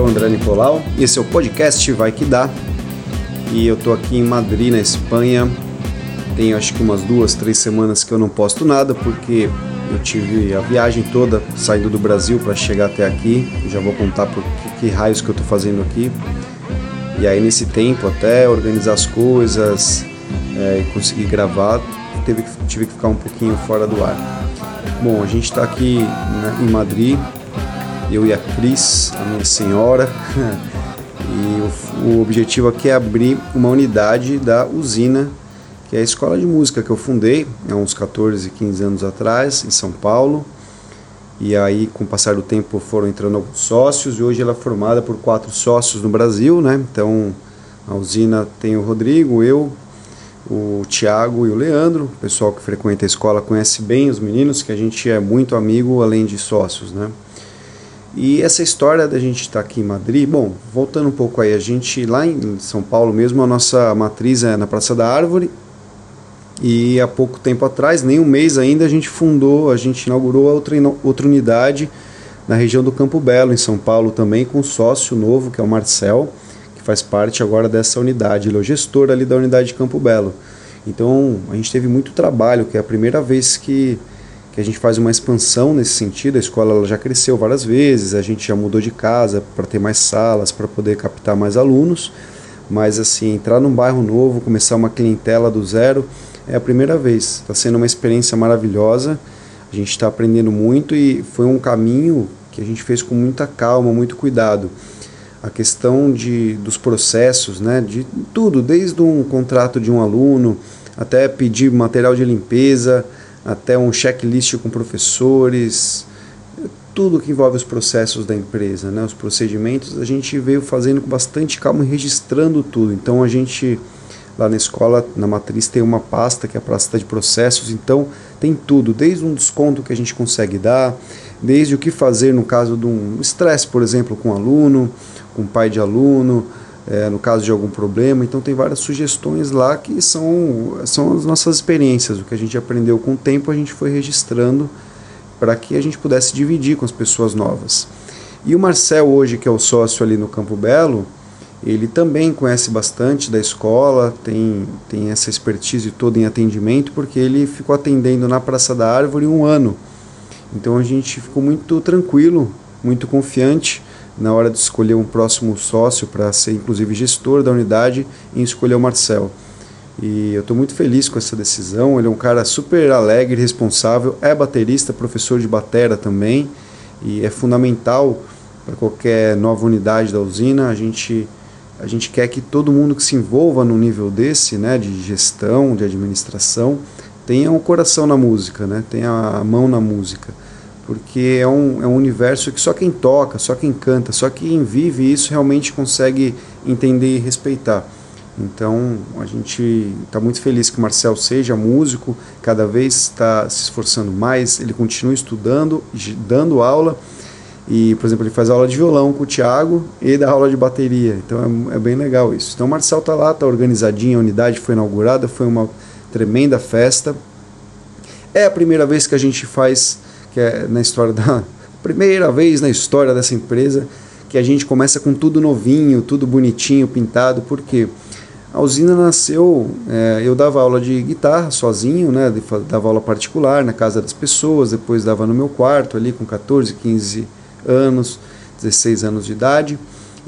é o André Nicolau e esse é o podcast Vai Que Dá. E eu tô aqui em Madrid, na Espanha. Tem acho que umas duas, três semanas que eu não posto nada porque eu tive a viagem toda saindo do Brasil para chegar até aqui. Eu já vou contar por que, que raios que eu tô fazendo aqui. E aí nesse tempo até organizar as coisas é, e conseguir gravar, teve, tive que ficar um pouquinho fora do ar. Bom, a gente está aqui né, em Madrid, eu e a Cris, a minha senhora, e o, o, objetivo aqui é abrir uma unidade da usina, que é a escola de música que eu fundei há uns 14, 15 anos atrás, em São Paulo. E aí, com o passar do tempo, foram entrando alguns sócios, e hoje ela é formada por quatro sócios no Brasil, né? Então, a usina tem o Rodrigo, eu, o Tiago e o Leandro. O pessoal que frequenta a escola conhece bem os meninos, que a gente é muito amigo, além de sócios, né? E essa história da gente estar tá aqui em Madrid, bom, voltando um pouco aí, a gente lá em São Paulo mesmo, a nossa matriz é na Praça da Árvore. E há pouco tempo atrás, nem um mês ainda, a gente fundou, a gente inaugurou outra, outra unidade na região do Campo Belo, em São Paulo também, com um sócio novo, que é o Marcel, que faz parte agora dessa unidade. Ele é o gestor ali da unidade de Campo Belo. Então, a gente teve muito trabalho, que é a primeira vez que que a gente faz uma expansão nesse sentido. A escola ela já cresceu várias vezes, a gente já mudou de casa para ter mais salas, para poder captar mais alunos. Mas assim, entrar num bairro novo, começar uma clientela do zero, é a primeira vez. Está sendo uma experiência maravilhosa. A gente está aprendendo muito e foi um caminho que a gente fez com muita calma, muito cuidado. A questão de, dos processos, né, de tudo, desde um contrato de um aluno até pedir material de limpeza, até um checklist com professores, tudo que envolve os processos da empresa, né, os procedimentos, a gente veio fazendo com bastante calma e registrando tudo. Então a gente lá na escola, na matriz, tem uma pasta que é a pasta de processos, então tem tudo, desde um desconto que a gente consegue dar, desde o que fazer no caso de um estresse, por exemplo, com um aluno, com um pai de aluno, é, no caso de algum problema. Então tem várias sugestões lá que são, são as nossas experiências, o que a gente aprendeu com o tempo a gente foi registrando para que a gente pudesse dividir com as pessoas novas. E o Marcel hoje, que é o sócio ali no Campo Belo, ele também conhece bastante da escola, tem, tem essa expertise toda em atendimento, porque ele ficou atendendo na Praça da Árvore um ano. Então a gente ficou muito tranquilo, muito confiante na hora de escolher um próximo sócio para ser inclusive gestor da unidade em escolher o Marcel. E eu estou muito feliz com essa decisão. Ele é um cara super alegre, responsável, é baterista, professor de batera também, e é fundamental para qualquer nova unidade da usina. A gente a gente quer que todo mundo que se envolva no nível desse, né, de gestão, de administração, tenha o um coração na música, né, tenha a mão na música porque é um, é um universo que só quem toca, só quem canta, só quem vive isso realmente consegue entender e respeitar. Então a gente está muito feliz que o Marcel seja músico, cada vez está se esforçando mais, ele continua estudando, dando aula e, por exemplo, ele faz aula de violão com o Thiago e dá aula de bateria, então é, é bem legal isso. Então o Marcel está lá, está organizadinho, a unidade foi inaugurada, foi uma tremenda festa. É a primeira vez que a gente faz que é na história da primeira vez na história dessa empresa que a gente começa com tudo novinho, tudo bonitinho, pintado, porque a usina nasceu, é, eu dava aula de guitarra sozinho, né, dava aula particular na casa das pessoas, depois dava no meu quarto ali com 14, 15 anos, 16 anos de idade,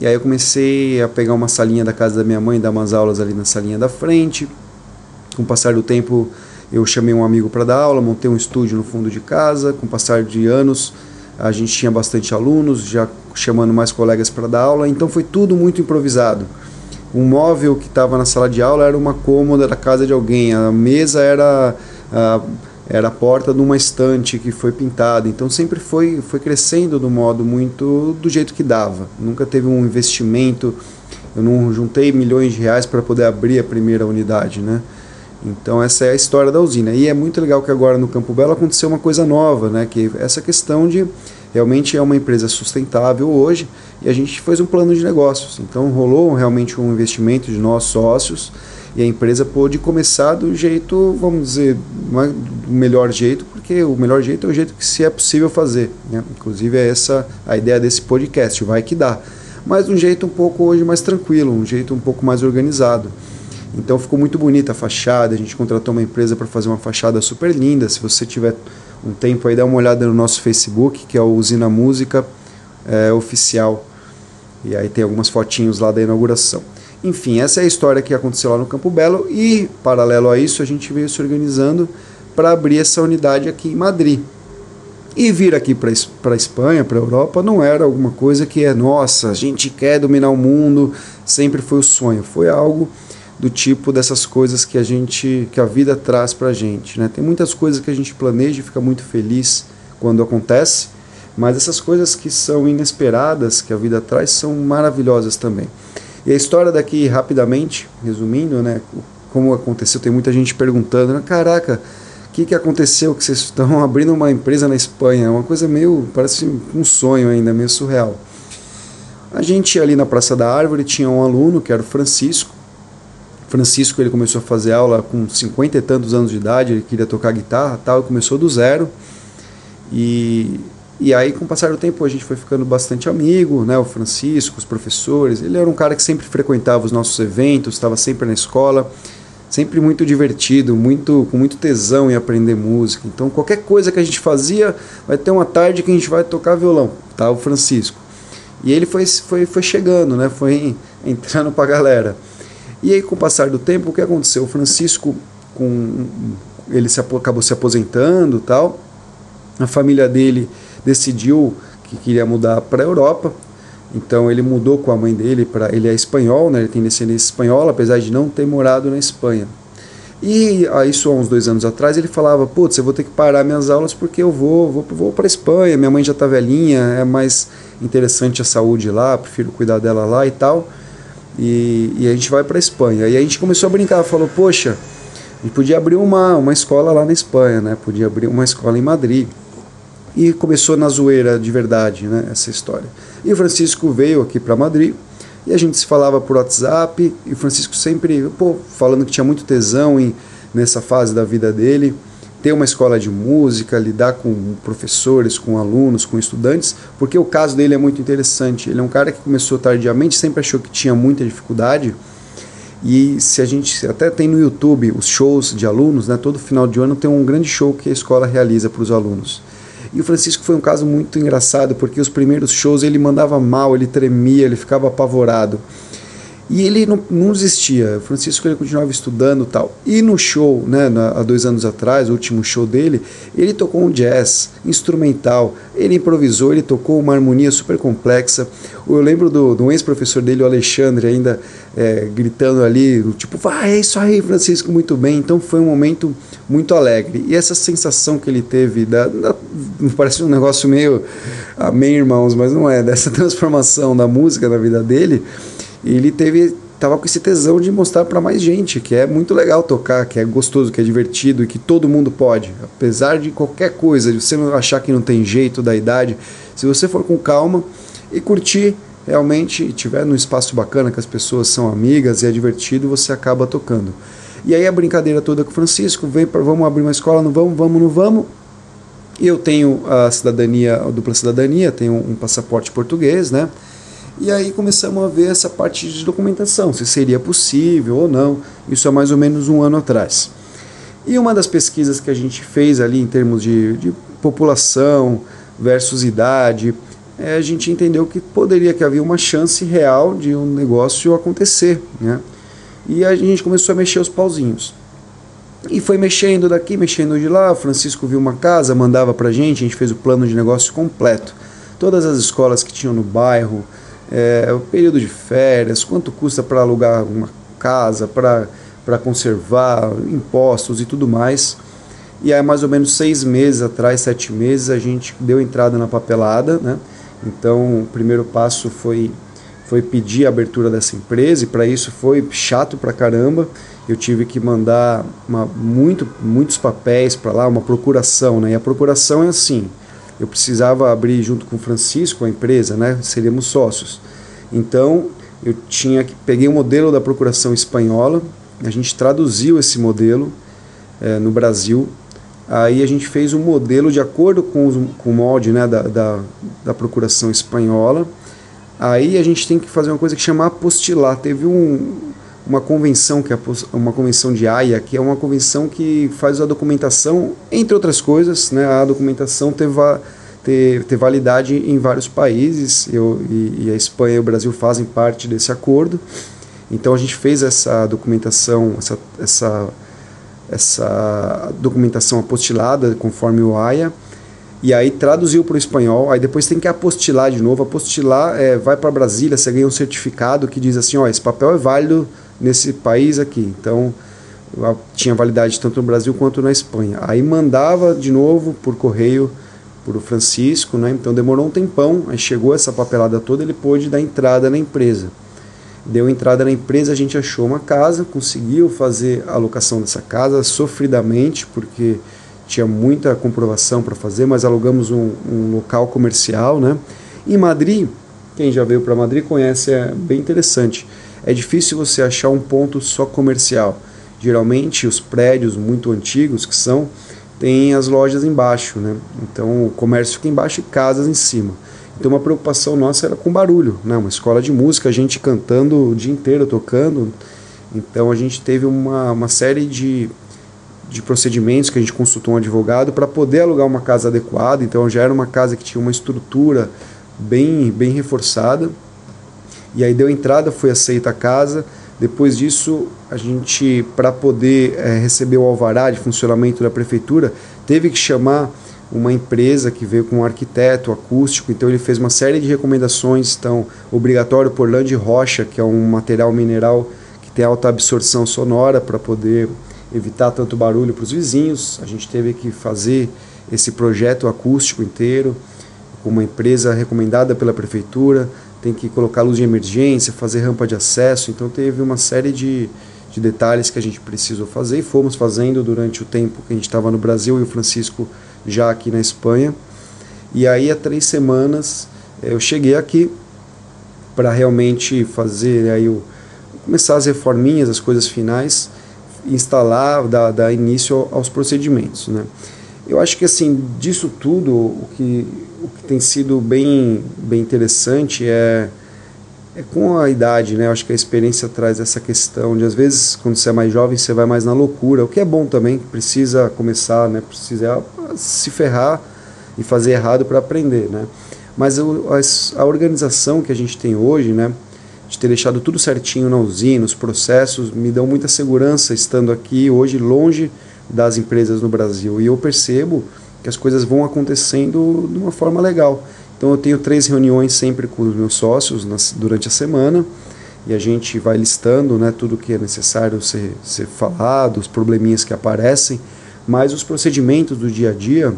e aí eu comecei a pegar uma salinha da casa da minha mãe, dar umas aulas ali na salinha da frente, com o passar do tempo eu chamei um amigo para dar aula, montei um estúdio no fundo de casa. Com o passar de anos, a gente tinha bastante alunos, já chamando mais colegas para dar aula. Então foi tudo muito improvisado. Um móvel que estava na sala de aula era uma cômoda da casa de alguém. A mesa era a, era a porta de uma estante que foi pintada. Então sempre foi foi crescendo do modo muito do jeito que dava. Nunca teve um investimento. Eu não juntei milhões de reais para poder abrir a primeira unidade, né? Então essa é a história da usina. E é muito legal que agora no Campo Belo aconteceu uma coisa nova, né? Que essa questão de realmente é uma empresa sustentável hoje e a gente fez um plano de negócios. Então rolou realmente um investimento de nós sócios e a empresa pôde começar do jeito, vamos dizer, é do melhor jeito, porque o melhor jeito é o jeito que se é possível fazer. Né? Inclusive é essa a ideia desse podcast, vai que dá. mas um jeito um pouco hoje mais tranquilo, um jeito um pouco mais organizado. Então ficou muito bonita a fachada, a gente contratou uma empresa para fazer uma fachada super linda. Se você tiver um tempo aí, dá uma olhada no nosso Facebook, que é o Usina Música é, Oficial. E aí tem algumas fotinhos lá da inauguração. Enfim, essa é a história que aconteceu lá no Campo Belo e, paralelo a isso, a gente veio se organizando para abrir essa unidade aqui em Madrid. E vir aqui para a Espanha, para a Europa, não era alguma coisa que é, nossa, a gente quer dominar o mundo, sempre foi o sonho. Foi algo do tipo dessas coisas que a gente, que a vida traz para a gente. Né? Tem muitas coisas que a gente planeja e fica muito feliz quando acontece, mas essas coisas que são inesperadas, que a vida traz, são maravilhosas também. E a história daqui, rapidamente, resumindo, né, como aconteceu, tem muita gente perguntando, né, caraca, o que, que aconteceu que vocês estão abrindo uma empresa na Espanha? É uma coisa meio, parece um sonho ainda, meio surreal. A gente ali na Praça da Árvore tinha um aluno que era o Francisco. Francisco ele começou a fazer aula com cinquenta e tantos anos de idade, ele queria tocar guitarra, tal, começou do zero. E, e aí com o passar do tempo a gente foi ficando bastante amigo, né? O Francisco, os professores, ele era um cara que sempre frequentava os nossos eventos, estava sempre na escola sempre muito divertido, muito com muito tesão em aprender música. Então qualquer coisa que a gente fazia, vai ter uma tarde que a gente vai tocar violão, tá? O Francisco. E ele foi, foi, foi chegando, né? Foi entrando para a galera. E aí com o passar do tempo, o que aconteceu? O Francisco com ele se, acabou se aposentando, tal. A família dele decidiu que queria mudar para a Europa então ele mudou com a mãe dele para ele é espanhol, né? Ele tem descendência espanhola, apesar de não ter morado na Espanha. E isso há uns dois anos atrás ele falava, putz, eu vou ter que parar minhas aulas porque eu vou, vou, vou para Espanha, minha mãe já está velhinha, é mais interessante a saúde lá, prefiro cuidar dela lá e tal. E, e a gente vai para Espanha. E a gente começou a brincar, falou, poxa, a gente podia abrir uma, uma escola lá na Espanha, né? Podia abrir uma escola em Madrid. E começou na zoeira de verdade, né, essa história. E o Francisco veio aqui para Madrid e a gente se falava por WhatsApp e o Francisco sempre, pô, falando que tinha muito tesão em, nessa fase da vida dele, ter uma escola de música, lidar com professores, com alunos, com estudantes, porque o caso dele é muito interessante. Ele é um cara que começou tardiamente, sempre achou que tinha muita dificuldade. E se a gente até tem no YouTube os shows de alunos, né, todo final de ano tem um grande show que a escola realiza para os alunos. E o Francisco foi um caso muito engraçado, porque os primeiros shows ele mandava mal, ele tremia, ele ficava apavorado. E ele não, não desistia. O Francisco ele continuava estudando tal. E no show, né, na, há dois anos atrás, o último show dele, ele tocou um jazz instrumental. Ele improvisou, ele tocou uma harmonia super complexa. Eu lembro do, do ex-professor dele, o Alexandre, ainda é, gritando ali, tipo, vai, é isso aí, Francisco, muito bem. Então foi um momento muito alegre. E essa sensação que ele teve, da, da parece um negócio meio, amém, irmãos, mas não é, dessa transformação da música na vida dele ele teve tava com esse tesão de mostrar para mais gente que é muito legal tocar, que é gostoso, que é divertido e que todo mundo pode, apesar de qualquer coisa, de você achar que não tem jeito da idade, se você for com calma e curtir realmente e tiver num espaço bacana que as pessoas são amigas e é divertido, você acaba tocando. E aí a brincadeira toda com o Francisco, vem para vamos abrir uma escola, não vamos, vamos, não vamos. Eu tenho a cidadania, a dupla cidadania, tenho um passaporte português, né? E aí começamos a ver essa parte de documentação, se seria possível ou não. Isso há mais ou menos um ano atrás. E uma das pesquisas que a gente fez ali em termos de, de população versus idade, é, a gente entendeu que poderia que havia uma chance real de um negócio acontecer, né? E a gente começou a mexer os pauzinhos. E foi mexendo daqui, mexendo de lá. O Francisco viu uma casa, mandava pra gente, a gente fez o plano de negócio completo. Todas as escolas que tinham no bairro, é, o período de férias, quanto custa para alugar uma casa, para conservar, impostos e tudo mais. E aí, mais ou menos seis meses atrás, sete meses, a gente deu entrada na papelada. Né? Então, o primeiro passo foi, foi pedir a abertura dessa empresa, e para isso foi chato pra caramba. Eu tive que mandar uma, muito, muitos papéis para lá, uma procuração. Né? E a procuração é assim: eu precisava abrir junto com o Francisco a empresa, né? Seríamos sócios. Então, eu tinha peguei o um modelo da procuração espanhola, a gente traduziu esse modelo é, no Brasil. Aí a gente fez um modelo de acordo com, os, com o molde né, da, da, da procuração espanhola. Aí a gente tem que fazer uma coisa que chama apostilar. Teve um, uma convenção que é uma convenção de Haia, que é uma convenção que faz a documentação, entre outras coisas, né? A documentação teve ter, ter validade em vários países. Eu, e, e a Espanha e o Brasil fazem parte desse acordo. Então a gente fez essa documentação, essa, essa, essa documentação apostilada conforme o AIA, e aí traduziu para o espanhol, aí depois tem que apostilar de novo. Apostilar é, vai para Brasília, você ganha um certificado que diz assim, ó, esse papel é válido nesse país aqui. Então tinha validade tanto no Brasil quanto na Espanha. Aí mandava de novo por correio para o Francisco, né? Então demorou um tempão, aí chegou essa papelada toda, ele pôde dar entrada na empresa. Deu entrada na empresa, a gente achou uma casa, conseguiu fazer a locação dessa casa sofridamente, porque tinha muita comprovação para fazer, mas alugamos um, um, local comercial, né? Em Madrid, quem já veio para Madrid conhece, é bem interessante. É difícil você achar um ponto só comercial. Geralmente os prédios muito antigos que são tem as lojas embaixo, né? Então o comércio fica embaixo e casas em cima. Então uma preocupação nossa era com barulho, né? Uma escola de música, a gente cantando o dia inteiro, tocando. Então a gente teve uma, uma série de, de procedimentos que a gente consultou um advogado para poder alugar uma casa adequada. Então já era uma casa que tinha uma estrutura bem, bem reforçada. E aí deu entrada, foi aceita a casa. Depois disso, a gente, para poder é, receber o alvará de funcionamento da prefeitura, teve que chamar uma empresa que veio com um arquiteto acústico, então ele fez uma série de recomendações, então obrigatório por lã de rocha, que é um material mineral que tem alta absorção sonora para poder evitar tanto barulho para os vizinhos. A gente teve que fazer esse projeto acústico inteiro com uma empresa recomendada pela prefeitura tem que colocar luz de emergência, fazer rampa de acesso. Então teve uma série de, de detalhes que a gente precisou fazer e fomos fazendo durante o tempo que a gente estava no Brasil e o Francisco já aqui na Espanha. E aí há três semanas eu cheguei aqui para realmente fazer aí o, começar as reforminhas, as coisas finais, instalar, dar, dar início aos procedimentos, né? Eu acho que assim disso tudo o que o que tem sido bem, bem interessante é, é com a idade, né? Eu acho que a experiência traz essa questão de, às vezes, quando você é mais jovem, você vai mais na loucura, o que é bom também, precisa começar, né? Precisa se ferrar e fazer errado para aprender, né? Mas a, organização que a gente tem hoje, né? De ter deixado tudo certinho na usina, os processos, me dão muita segurança estando aqui hoje longe das empresas no Brasil. E eu percebo que as coisas vão acontecendo de uma forma legal. Então eu tenho três reuniões sempre com os meus sócios nas, durante a semana e a gente vai listando né, tudo que é necessário ser, ser falado, os probleminhas que aparecem, mas os procedimentos do dia a dia,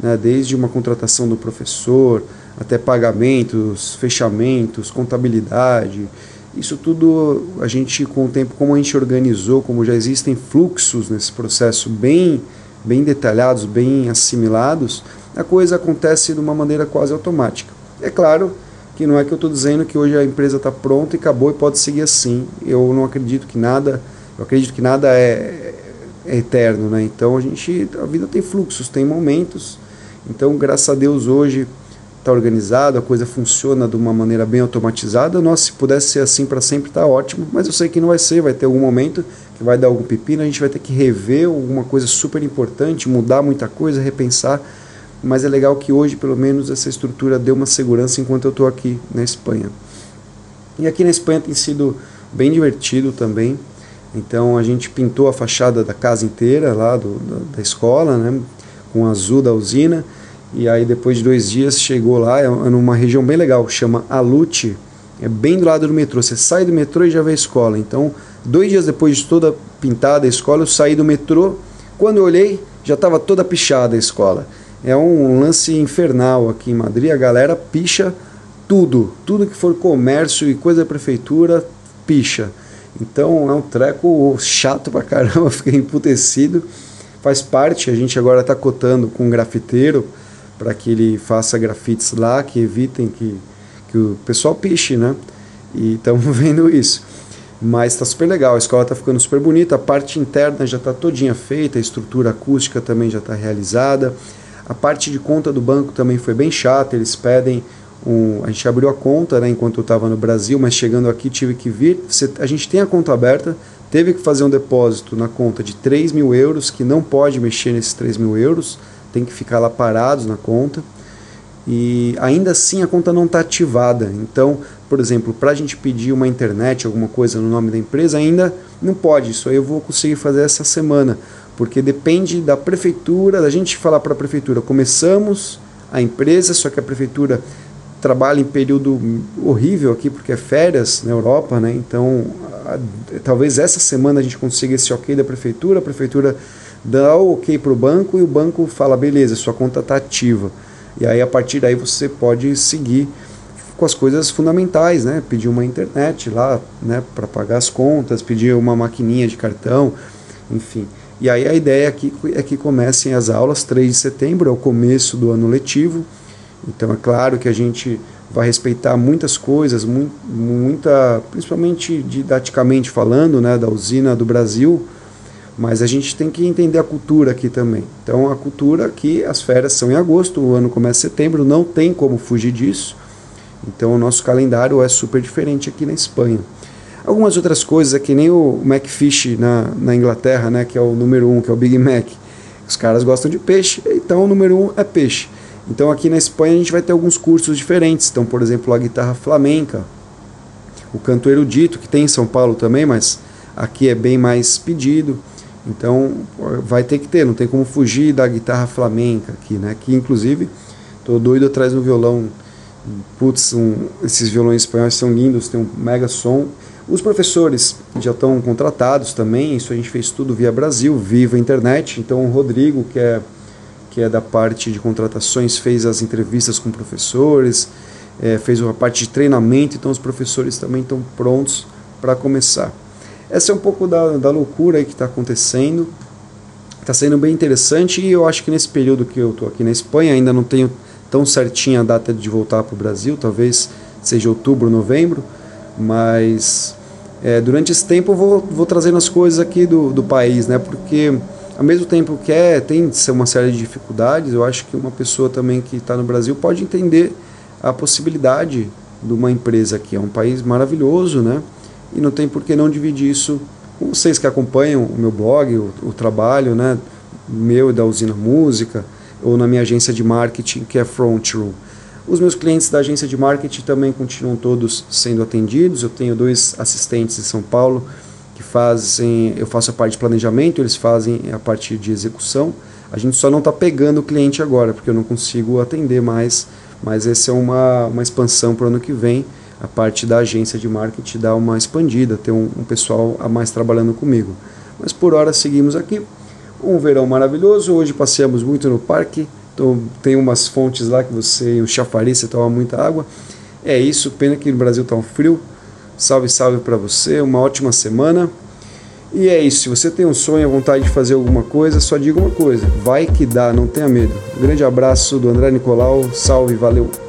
né, desde uma contratação do professor até pagamentos, fechamentos, contabilidade, isso tudo a gente com o tempo, como a gente organizou, como já existem fluxos nesse processo bem bem detalhados, bem assimilados, a coisa acontece de uma maneira quase automática. É claro que não é que eu estou dizendo que hoje a empresa está pronta e acabou e pode seguir assim. Eu não acredito que nada, eu acredito que nada é, é eterno, né? Então a gente, a vida tem fluxos, tem momentos. Então, graças a Deus hoje está organizado, a coisa funciona de uma maneira bem automatizada. Nossa, se pudesse ser assim para sempre, está ótimo. Mas eu sei que não vai ser, vai ter algum momento que vai dar algum pepino, a gente vai ter que rever alguma coisa super importante, mudar muita coisa, repensar. Mas é legal que hoje, pelo menos, essa estrutura deu uma segurança enquanto eu estou aqui na Espanha. E aqui na Espanha tem sido bem divertido também. Então a gente pintou a fachada da casa inteira lá do, da, da escola, né, com azul da usina. E aí depois de dois dias chegou lá, é, é numa região bem legal, chama Alute, é bem do lado do metrô. Você sai do metrô e já vê a escola. Então Dois dias depois de toda pintada a escola, eu saí do metrô. Quando eu olhei, já estava toda pichada a escola. É um lance infernal aqui em Madrid. A galera picha tudo. Tudo que for comércio e coisa da prefeitura, picha. Então é um treco chato pra caramba. Fiquei emputecido. Faz parte. A gente agora está cotando com um grafiteiro para que ele faça grafites lá que evitem que, que o pessoal piche, né? E estamos vendo isso. Mas está super legal, a escola está ficando super bonita, a parte interna já está todinha feita, a estrutura acústica também já está realizada. A parte de conta do banco também foi bem chata, eles pedem um, a gente abriu a conta né, enquanto eu estava no Brasil, mas chegando aqui tive que vir. A gente tem a conta aberta, teve que fazer um depósito na conta de 3 mil euros, que não pode mexer nesses 3 mil euros, tem que ficar lá parados na conta. E ainda assim a conta não está ativada. Então, por exemplo, para a gente pedir uma internet, alguma coisa no nome da empresa, ainda não pode. Isso aí eu vou conseguir fazer essa semana, porque depende da prefeitura, da gente falar para a prefeitura, começamos a empresa, só que a prefeitura trabalha em período horrível aqui, porque é férias na Europa, né? Então, a, talvez essa semana a gente consiga esse ok da prefeitura, a prefeitura dá o ok para o banco e o banco fala, beleza, sua conta está ativa. E aí, a partir daí, você pode seguir com as coisas fundamentais, né? Pedir uma internet lá, né, para pagar as contas, pedir uma maquininha de cartão, enfim. E aí a ideia aqui é que comecem as aulas 3 de setembro, é o começo do ano letivo. Então é claro que a gente vai respeitar muitas coisas, muita, principalmente didaticamente falando, né, da usina do Brasil, mas a gente tem que entender a cultura aqui também. Então a cultura aqui, as férias são em agosto, o ano começa em setembro, não tem como fugir disso. Então o nosso calendário é super diferente aqui na Espanha. Algumas outras coisas, é que nem o Macfish na, na Inglaterra, né, que é o número um, que é o Big Mac. Os caras gostam de peixe, então o número um é peixe. Então aqui na Espanha a gente vai ter alguns cursos diferentes. Então, por exemplo, a guitarra flamenca, o canto erudito, que tem em São Paulo também, mas aqui é bem mais pedido. Então vai ter que ter, não tem como fugir da guitarra flamenca aqui, né? Que inclusive tô doido atrás do violão. Putz, um, esses violões espanhóis são lindos, tem um mega som. Os professores já estão contratados também, isso a gente fez tudo via Brasil, viva internet. Então o Rodrigo, que é que é da parte de contratações, fez as entrevistas com professores, é, fez uma parte de treinamento, então os professores também estão prontos para começar. Essa é um pouco da, da loucura que está acontecendo. Está sendo bem interessante e eu acho que nesse período que eu estou aqui na Espanha, ainda não tenho tão certinha a data de voltar para o Brasil, talvez seja outubro, novembro, mas é, durante esse tempo eu vou, vou trazendo as coisas aqui do, do país, né? Porque ao mesmo tempo que é, tem uma série de dificuldades, eu acho que uma pessoa também que está no Brasil pode entender a possibilidade de uma empresa aqui. É um país maravilhoso, né? E não tem por que não dividir isso com vocês que acompanham o meu blog, o, o trabalho, né? Meu e da Usina Música, ou na minha agência de marketing, que é Front Room. Os meus clientes da agência de marketing também continuam todos sendo atendidos. Eu tenho dois assistentes em São Paulo que fazem, eu faço a parte de planejamento, eles fazem a parte de execução. A gente só não está pegando o cliente agora, porque eu não consigo atender mais, mas essa é uma, uma expansão para o ano que vem. A parte da agência de marketing dá uma expandida, ter um, um pessoal a mais trabalhando comigo. Mas por hora seguimos aqui. Um verão maravilhoso. Hoje passeamos muito no parque. Então, tem umas fontes lá que você, o chafariz, você toma muita água. É isso, pena que no Brasil está um frio. Salve, salve para você, uma ótima semana. E é isso, se você tem um sonho, vontade de fazer alguma coisa, só diga uma coisa: vai que dá, não tenha medo. Um grande abraço do André Nicolau, salve, valeu!